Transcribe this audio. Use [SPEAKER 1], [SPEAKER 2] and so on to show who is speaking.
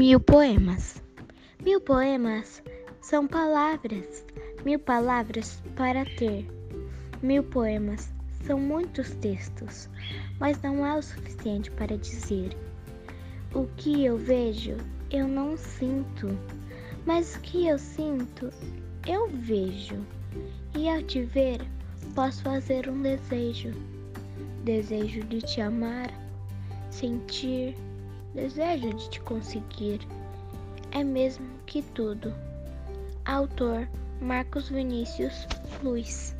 [SPEAKER 1] Mil poemas. Mil poemas são palavras, mil palavras para ter. Mil poemas são muitos textos, mas não é o suficiente para dizer. O que eu vejo, eu não sinto, mas o que eu sinto, eu vejo. E ao te ver, posso fazer um desejo. Desejo de te amar, sentir, desejo de te conseguir. É mesmo que tudo. Autor Marcos Vinícius Luiz